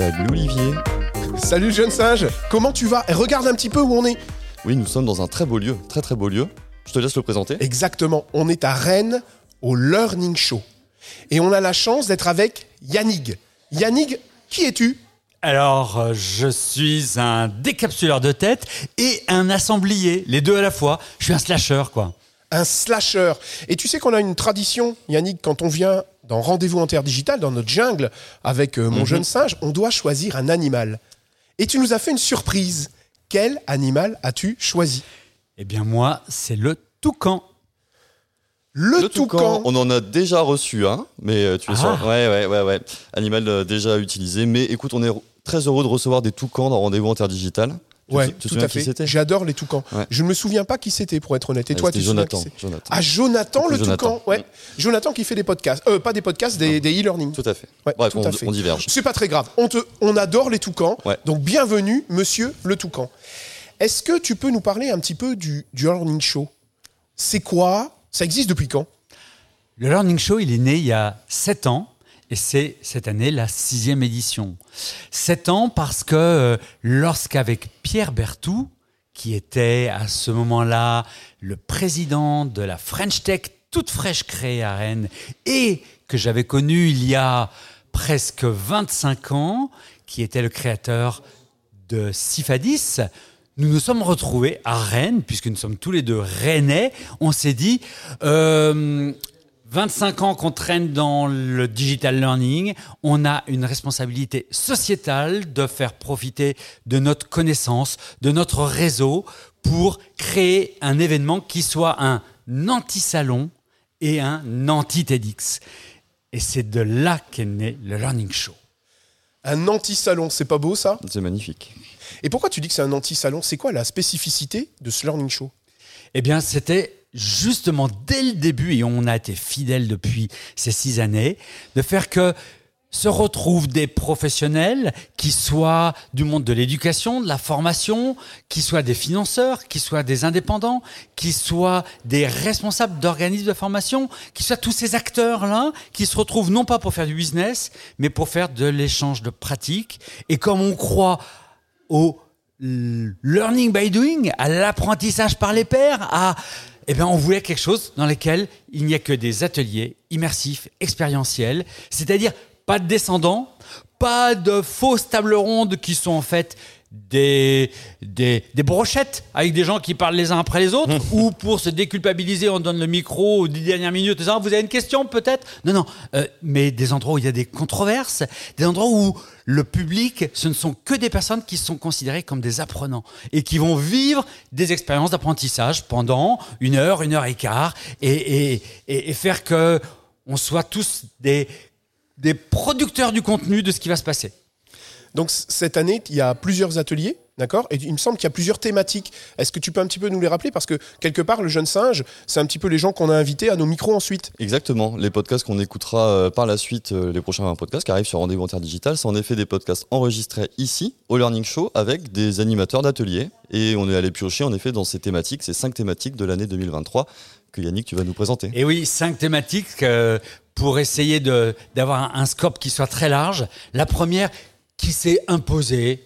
Salut Olivier. Salut jeune singe, comment tu vas? Et Regarde un petit peu où on est. Oui, nous sommes dans un très beau lieu, très très beau lieu. Je te laisse le présenter. Exactement, on est à Rennes au Learning Show. Et on a la chance d'être avec Yannick. Yannick, qui es-tu? Alors, euh, je suis un décapsuleur de tête et un assemblier, les deux à la fois. Je suis un slasher, quoi. Un slasher. Et tu sais qu'on a une tradition, Yannick, quand on vient dans Rendez-vous Interdigital, dans notre jungle, avec euh, mon jeune singe, on doit choisir un animal. Et tu nous as fait une surprise. Quel animal as-tu choisi? Eh bien, moi, c'est le toucan. Le, toucan. on en a déjà reçu un, mais euh, tu es Ah. sûr Ouais, ouais, ouais, ouais. Animal euh, déjà utilisé. Mais écoute, on est très heureux de recevoir des toucans dans Rendez-vous Interdigital. Ouais, te- tu te tout souviens à qui fait. c'était J'adore les toucans. Ouais. Je ne me souviens pas qui c'était, pour être honnête. Et Ouais, toi, tu Jonathan. c'est Jonathan. Ah, Jonathan le Jonathan. toucan. Ouais. Jonathan qui fait des podcasts. Euh, pas des podcasts, des des e-learning. Tout à fait. Ouais, Bref, tout on, à fait. on diverge. C'est pas très grave. On, te, on adore les toucans. Ouais. Donc, bienvenue, monsieur le toucan. Est-ce que tu peux nous parler un petit peu du, du Learning Show? C'est quoi? Ça existe depuis quand? Le Learning Show, il est né il y a 7 ans et c'est cette année la sixième édition. 7 ans parce que euh, lorsqu'avec Pierre Bertou, qui était à ce moment-là le président de la French Tech toute fraîche créée à Rennes et que j'avais connu il y a presque 25 ans, qui était le créateur de Sifadis, nous nous sommes retrouvés à Rennes, puisque nous sommes tous les deux rennais. On s'est dit, euh, 25 ans qu'on traîne dans le digital learning, on a une responsabilité sociétale de faire profiter de notre connaissance, de notre réseau, pour créer un événement qui soit un anti-salon et un anti-TEDx. Et c'est de là qu'est né le Learning Show. Un anti-salon, c'est pas beau ça? C'est magnifique. Et pourquoi tu dis que c'est un anti-salon? C'est quoi la spécificité de ce Learning Show? Eh bien, c'était justement dès le début, et on a été fidèles depuis ces six années, de faire que se retrouvent des professionnels qui soient du monde de l'éducation, de la formation, qui soient des financeurs, qui soient des indépendants, qui soient des responsables d'organismes de formation, qui soient tous ces acteurs-là qui se retrouvent non pas pour faire du business, mais pour faire de l'échange de pratiques. Et comme on croit au learning by doing, à l'apprentissage par les pairs, à eh bien, on voulait quelque chose dans lequel il n'y a que des ateliers immersifs, expérientiels, c'est-à-dire pas de descendants, pas de fausses tables rondes qui sont en fait des, des, des brochettes avec des gens qui parlent les uns après les autres, ou pour se déculpabiliser, on donne le micro aux dix dernières minutes, en disant, vous avez une question peut-être? Non, non, euh, mais des endroits où il y a des controverses, des endroits où le public, ce ne sont que des personnes qui sont considérées comme des apprenants et qui vont vivre des expériences d'apprentissage pendant une heure, une heure et quart, et, et, et, et faire que on soit tous des, des producteurs du contenu de ce qui va se passer. Donc cette année, il y a plusieurs ateliers, d'accord? Et il me semble qu'il y a plusieurs thématiques. Est-ce que tu peux un petit peu nous les rappeler? Parce que quelque part, le jeune singe, c'est un petit peu les gens qu'on a invités à nos micros ensuite. Exactement. Les podcasts qu'on écoutera euh, par la suite, euh, les prochains podcasts qui arrivent sur Rendez-vous Interdigital, c'est en effet des podcasts enregistrés ici, au Learning Show, avec des animateurs d'ateliers. Et on est allé piocher, en effet, dans ces thématiques, ces cinq thématiques de l'année 2023 que Yannick, tu vas nous présenter. Et oui, cinq thématiques euh, pour essayer de- d'avoir un, un scope qui soit très large. La première qui s'est imposée,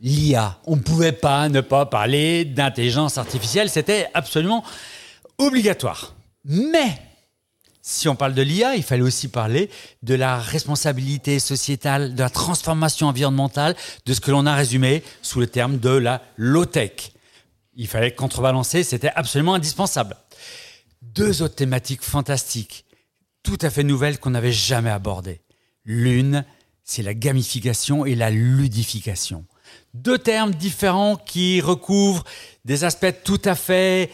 l'IA. On ne pouvait pas ne pas parler d'intelligence artificielle, c'était absolument obligatoire. Mais si on parle de l'IA, il fallait aussi parler de la responsabilité sociétale, de la transformation environnementale, de ce que l'on a résumé sous le terme de la low-tech. Il fallait contrebalancer, c'était absolument indispensable. Deux autres thématiques fantastiques, tout à fait nouvelles qu'on n'avait jamais abordées. L'une, c'est la gamification et la ludification. Deux termes différents qui recouvrent des aspects tout à fait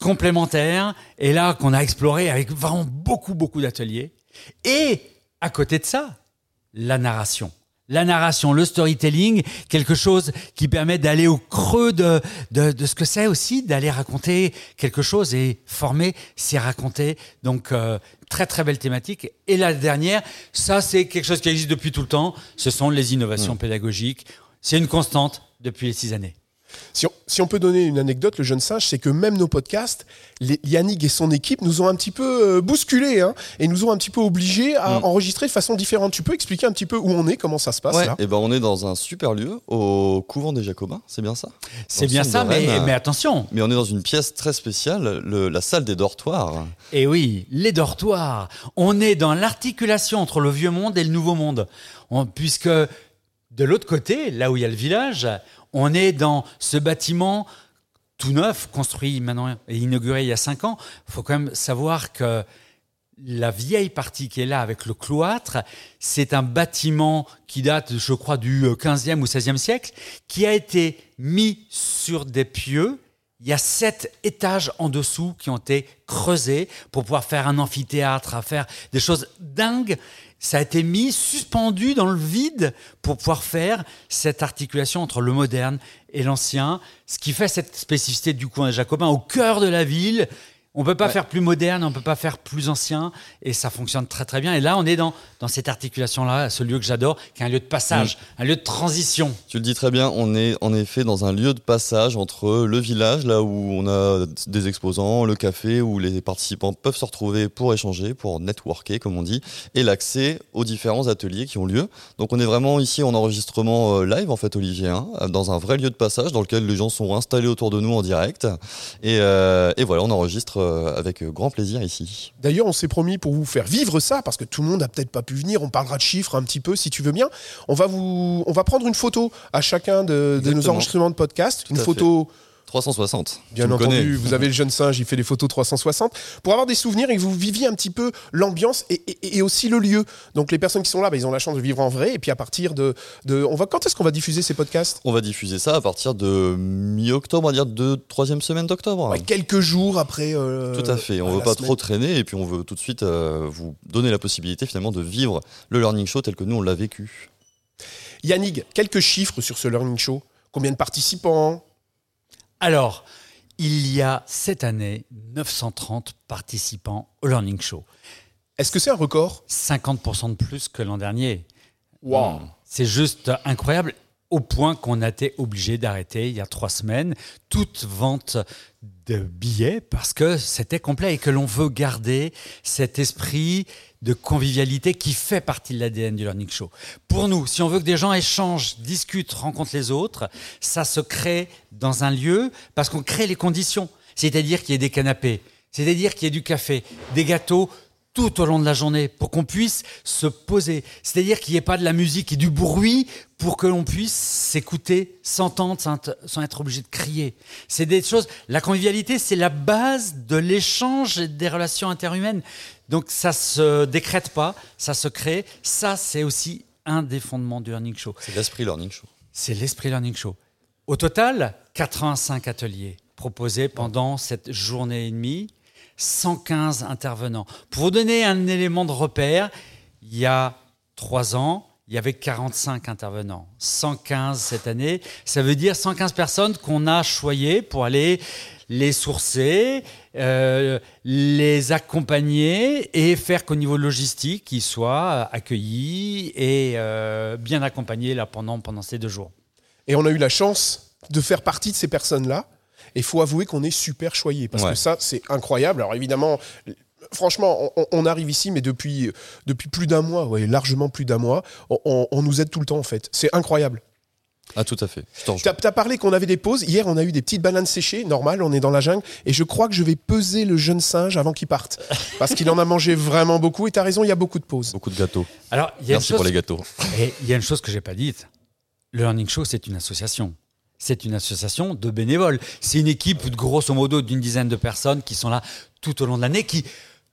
complémentaires et là qu'on a exploré avec vraiment beaucoup, beaucoup d'ateliers. Et à côté de ça, la narration. La narration, le storytelling, quelque chose qui permet d'aller au creux de, de, de ce que c'est aussi, d'aller raconter quelque chose et former, c'est raconter. Donc, euh, très très belle thématique. Et la dernière, ça c'est quelque chose qui existe depuis tout le temps, ce sont les innovations pédagogiques. C'est une constante depuis les six années. Si on, si on peut donner une anecdote, le jeune singe, c'est que même nos podcasts, les- Yannick et son équipe nous ont un petit peu euh, bousculés hein, et nous ont un petit peu obligés à Mm. enregistrer de façon différente. Tu peux expliquer un petit peu où on est, comment ça se passe là? Et ben on est dans un super lieu au couvent des Jacobins, c'est bien ça? C'est bien ça, mais, Rennes. mais attention. Mais on est dans une pièce très spéciale, le- la salle des dortoirs. Et oui, les dortoirs. On est dans l'articulation entre le vieux monde et le nouveau monde. On- puisque de l'autre côté, là où il y a le village, on est dans ce bâtiment tout neuf, construit maintenant et inauguré il y a cinq ans. Il faut quand même savoir que la vieille partie qui est là avec le cloître, c'est un bâtiment qui date, je crois, du 15e ou 16e siècle, qui a été mis sur des pieux. Il y a sept étages en dessous qui ont été creusés pour pouvoir faire un amphithéâtre, à faire des choses dingues. Ça a été mis, suspendu dans le vide pour pouvoir faire cette articulation entre le moderne et l'ancien, ce qui fait cette spécificité du coin des Jacobins au cœur de la ville. On peut pas Ouais. faire plus moderne, on peut pas faire plus ancien, et ça fonctionne très très bien. Et là, on est dans, dans cette articulation-là, ce lieu que j'adore, qui est un lieu de passage, un lieu de transition. Tu le dis très bien, on est en effet dans un lieu de passage entre le village, là où on a des exposants, le café, où les participants peuvent se retrouver pour échanger, pour networker, comme on dit, et l'accès aux différents ateliers qui ont lieu. Donc on est vraiment ici en enregistrement euh, live, en fait, Olivier, hein, dans un vrai lieu de passage dans lequel les gens sont installés autour de nous en direct. Et, euh, et voilà, on enregistre avec grand plaisir ici. D'ailleurs, on s'est promis pour vous faire vivre ça, parce que tout le monde a peut-être pas pu venir. On parlera de chiffres un petit peu, si tu veux bien. On va vous, on va prendre une photo à chacun de, de nos enregistrements de podcast. Tout une photo, 360. bien entendu. connais. Vous avez le jeune singe, il fait des photos 360 pour avoir des souvenirs et que vous viviez un petit peu l'ambiance et, et- et aussi le lieu. Donc les personnes qui sont là, bah, ils ont la chance de vivre en vrai. Et puis à partir de, de on va, quand est-ce qu'on va diffuser ces podcasts? On va diffuser ça à partir de mi-octobre, on va dire de troisième semaine d'octobre. Ouais, Quelques jours après. euh, Tout à fait. On euh, veut pas semaine. trop traîner et puis on veut tout de suite euh, vous donner la possibilité finalement de vivre le learning show tel que nous on l'a vécu. Yannick, quelques chiffres sur ce learning show. Combien de participants? Alors, il y a cette année 930 participants au Learning Show. Est-ce que c'est un record? 50% de plus que l'an dernier. Wow. C'est juste incroyable, au point qu'on a été obligé d'arrêter il y a trois semaines toute vente de billets parce que c'était complet et que l'on veut garder cet esprit de convivialité qui fait partie de l'ADN du Learning Show. Pour nous, si on veut que des gens échangent, discutent, rencontrent les autres, ça se crée dans un lieu parce qu'on crée les conditions. C'est-à-dire qu'il y ait des canapés, c'est-à-dire qu'il y ait du café, des gâteaux, tout au long de la journée pour qu'on puisse se poser. C'est-à-dire qu'il n'y ait pas de la musique et du bruit pour que l'on puisse s'écouter, s'entendre sans être- obligé de crier. C'est des choses. La convivialité, c'est la base de l'échange et des relations interhumaines. Donc ça se décrète pas, ça se crée. Ça, c'est aussi un des fondements du Learning Show. C'est l'esprit learning show. C'est l'Esprit Learning Show. Au total, 85 ateliers proposés pendant cette journée et demie, 115 intervenants. Pour vous donner un élément de repère, il y a trois ans, il y avait 45 intervenants. 115 cette année, ça veut dire 115 personnes qu'on a choyées pour aller les sourcer, euh, les accompagner et faire qu'au niveau logistique, ils soient accueillis et euh, bien accompagnés là, pendant, pendant ces deux jours. Et on a eu la chance de faire partie de ces personnes-là. Et il faut avouer qu'on est super choyés parce Ouais. que ça, c'est incroyable. Alors évidemment, franchement, on, on arrive ici, mais depuis, depuis plus d'un mois, ouais, largement plus d'un mois, on, on- on nous aide tout le temps en fait. C'est incroyable. Ah tout à fait. Tu as, parlé qu'on avait des pauses. Hier, on a eu des petites bananes séchées. Normal, on est dans la jungle. Et je crois que je vais peser le jeune singe avant qu'il parte. Parce qu'il en a mangé vraiment beaucoup. Et tu as raison, il y a beaucoup de pauses. Beaucoup de gâteaux. Alors, il y a une Merci chose, pour les gâteaux. et il y a une chose que j'ai pas dite. Le Learning Show, c'est une association. C'est une association de bénévoles. C'est une équipe, de grosso modo, d'une dizaine de personnes qui sont là tout au long de l'année, qui,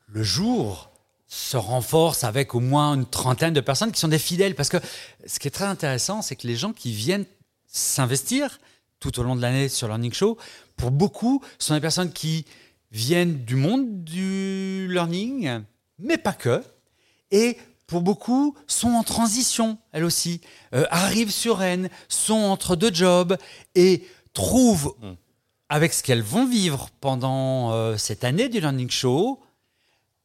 le jour, se renforce avec au moins une trentaine de personnes qui sont des fidèles. Parce que ce qui est très intéressant, c'est que les gens qui viennent s'investir tout au long de l'année sur Learning Show, pour beaucoup, sont des personnes qui viennent du monde du learning, mais pas que. Et pour beaucoup, sont en transition, elles aussi, euh, arrivent sur Rennes, sont entre deux jobs et trouvent, avec ce qu'elles vont vivre pendant euh, cette année du Learning Show,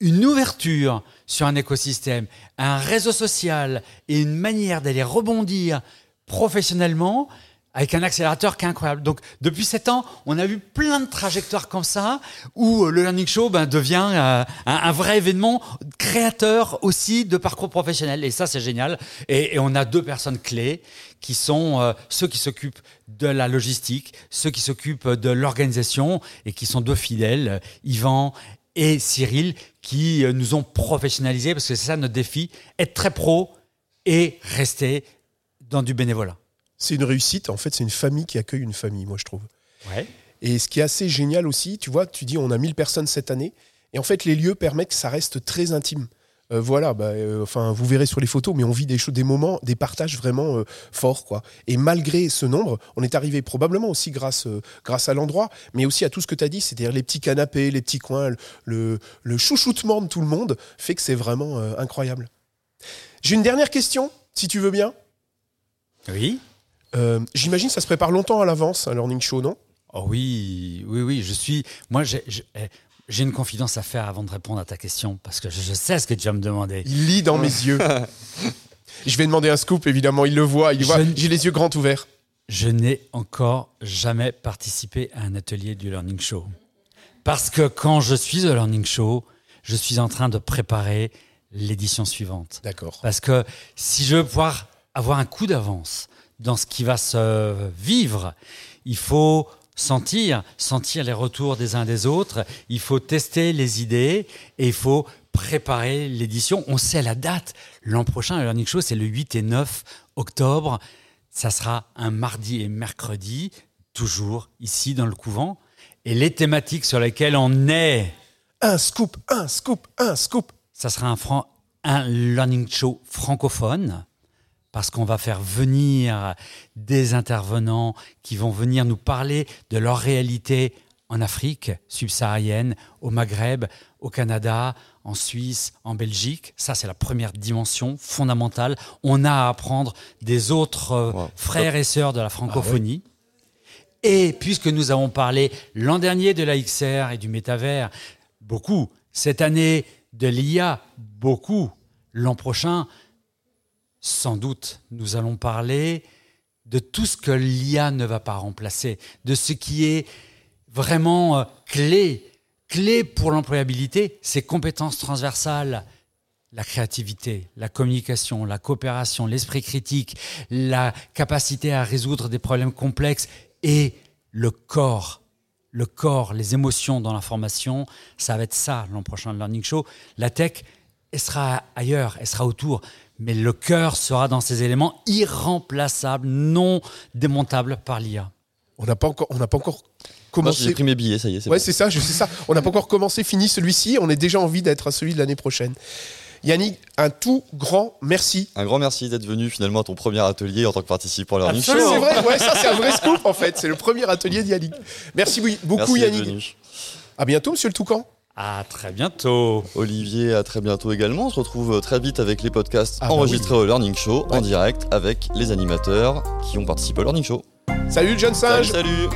une ouverture sur un écosystème, un réseau social et une manière d'aller rebondir professionnellement avec un accélérateur qui est incroyable. Donc, depuis 7 ans, on a vu plein de trajectoires comme ça, où euh, le Learning Show ben, devient euh, un, vrai événement créateur aussi de parcours professionnel. Et ça, c'est génial. Et, on a deux personnes clés qui sont euh, ceux qui s'occupent de la logistique, ceux qui s'occupent de l'organisation et qui sont deux fidèles, Yvan et Cyril, qui euh, nous ont professionnalisés, parce que c'est ça notre défi, être très pro et rester dans du bénévolat. C'est une réussite. En fait, c'est une famille qui accueille une famille, moi, je trouve. Ouais. Et ce qui est assez génial aussi, tu vois, tu dis on a 1000 personnes cette année. Et en fait, les lieux permettent que ça reste très intime. Euh, voilà, bah, euh, enfin, vous verrez sur les photos, mais on vit des, moments, des partages vraiment euh, forts, quoi. Et malgré ce nombre, on est arrivé probablement aussi grâce, grâce à l'endroit, mais aussi à tout ce que tu as dit, c'est-à-dire les petits canapés, les petits coins, le, le chouchoutement de tout le monde fait que c'est vraiment incroyable. J'ai une dernière question, si tu veux bien. Oui. J'imagine que ça se prépare longtemps à l'avance, un learning show, non? Oh oui, oui, oui, je suis. Moi, eh, j'ai une confidence à faire avant de répondre à ta question, parce que je, je sais ce que tu vas me demander. Il lit dans mes yeux. Je vais demander un scoop, évidemment. Il le voit. Il Je voit. J'ai les yeux grands ouverts. Je n'ai encore jamais participé à un atelier du Learning Show. Parce que quand je suis au Learning Show, je suis en train de préparer l'édition suivante. D'accord. Parce que si je veux pouvoir avoir un coup d'avance dans ce qui va se vivre, il faut sentir, sentir les retours des uns des autres, il faut tester les idées et il faut préparer l'édition. On sait la date. L'an prochain, le Learning Show, c'est le 8 et 9 octobre. Ça sera un mardi et mercredi, toujours ici dans le couvent. Et les thématiques sur lesquelles on est Un scoop, un scoop, un scoop. ça sera un, un learning show francophone parce qu'on va faire venir des intervenants qui vont venir nous parler de leur réalité en Afrique subsaharienne, au Maghreb, au Canada, en Suisse, en Belgique. Ça, c'est la première dimension fondamentale. On a à apprendre des autres euh, Wow. frères et sœurs de la francophonie. Et puisque nous avons parlé l'an dernier de la XR et du métavers, beaucoup, cette année de l'IA, beaucoup, l'an prochain, sans doute, nous allons parler de tout ce que l'IA ne va pas remplacer, de ce qui est vraiment euh, clé, clé pour l'employabilité, ces compétences transversales, la créativité, la communication, la coopération, l'esprit critique, la capacité à résoudre des problèmes complexes et le corps. Le corps, les émotions dans l'information, ça va être ça l'an prochain le Learning Show. La tech, elle sera ailleurs, elle sera autour, mais le cœur sera dans ces éléments irremplaçables, non démontables par l'IA. On n'a pas encore, on n'a pas encore Moi, j'ai commencé. pris mes billets, ça y est, c'est Ouais, bon. c'est ça, je sais ça. On n'a pas encore commencé, fini celui-ci. On a déjà envie d'être à celui de l'année prochaine. Yannick, un tout grand merci. Un grand merci d'être venu finalement à ton premier atelier en tant que participant à. Absolument. C'est vrai, ouais, ça c'est un vrai scoop en fait. C'est le premier atelier d'Yannick. Merci oui, beaucoup Merci d'être Yannick. venu. À bientôt, monsieur le Toucan. À très bientôt. Olivier, à très bientôt également. On se retrouve euh, très vite avec les podcasts Ah bah enregistrés au Learning Show en direct avec les animateurs qui ont participé au Learning Show. Salut jeune Salut, singe. salut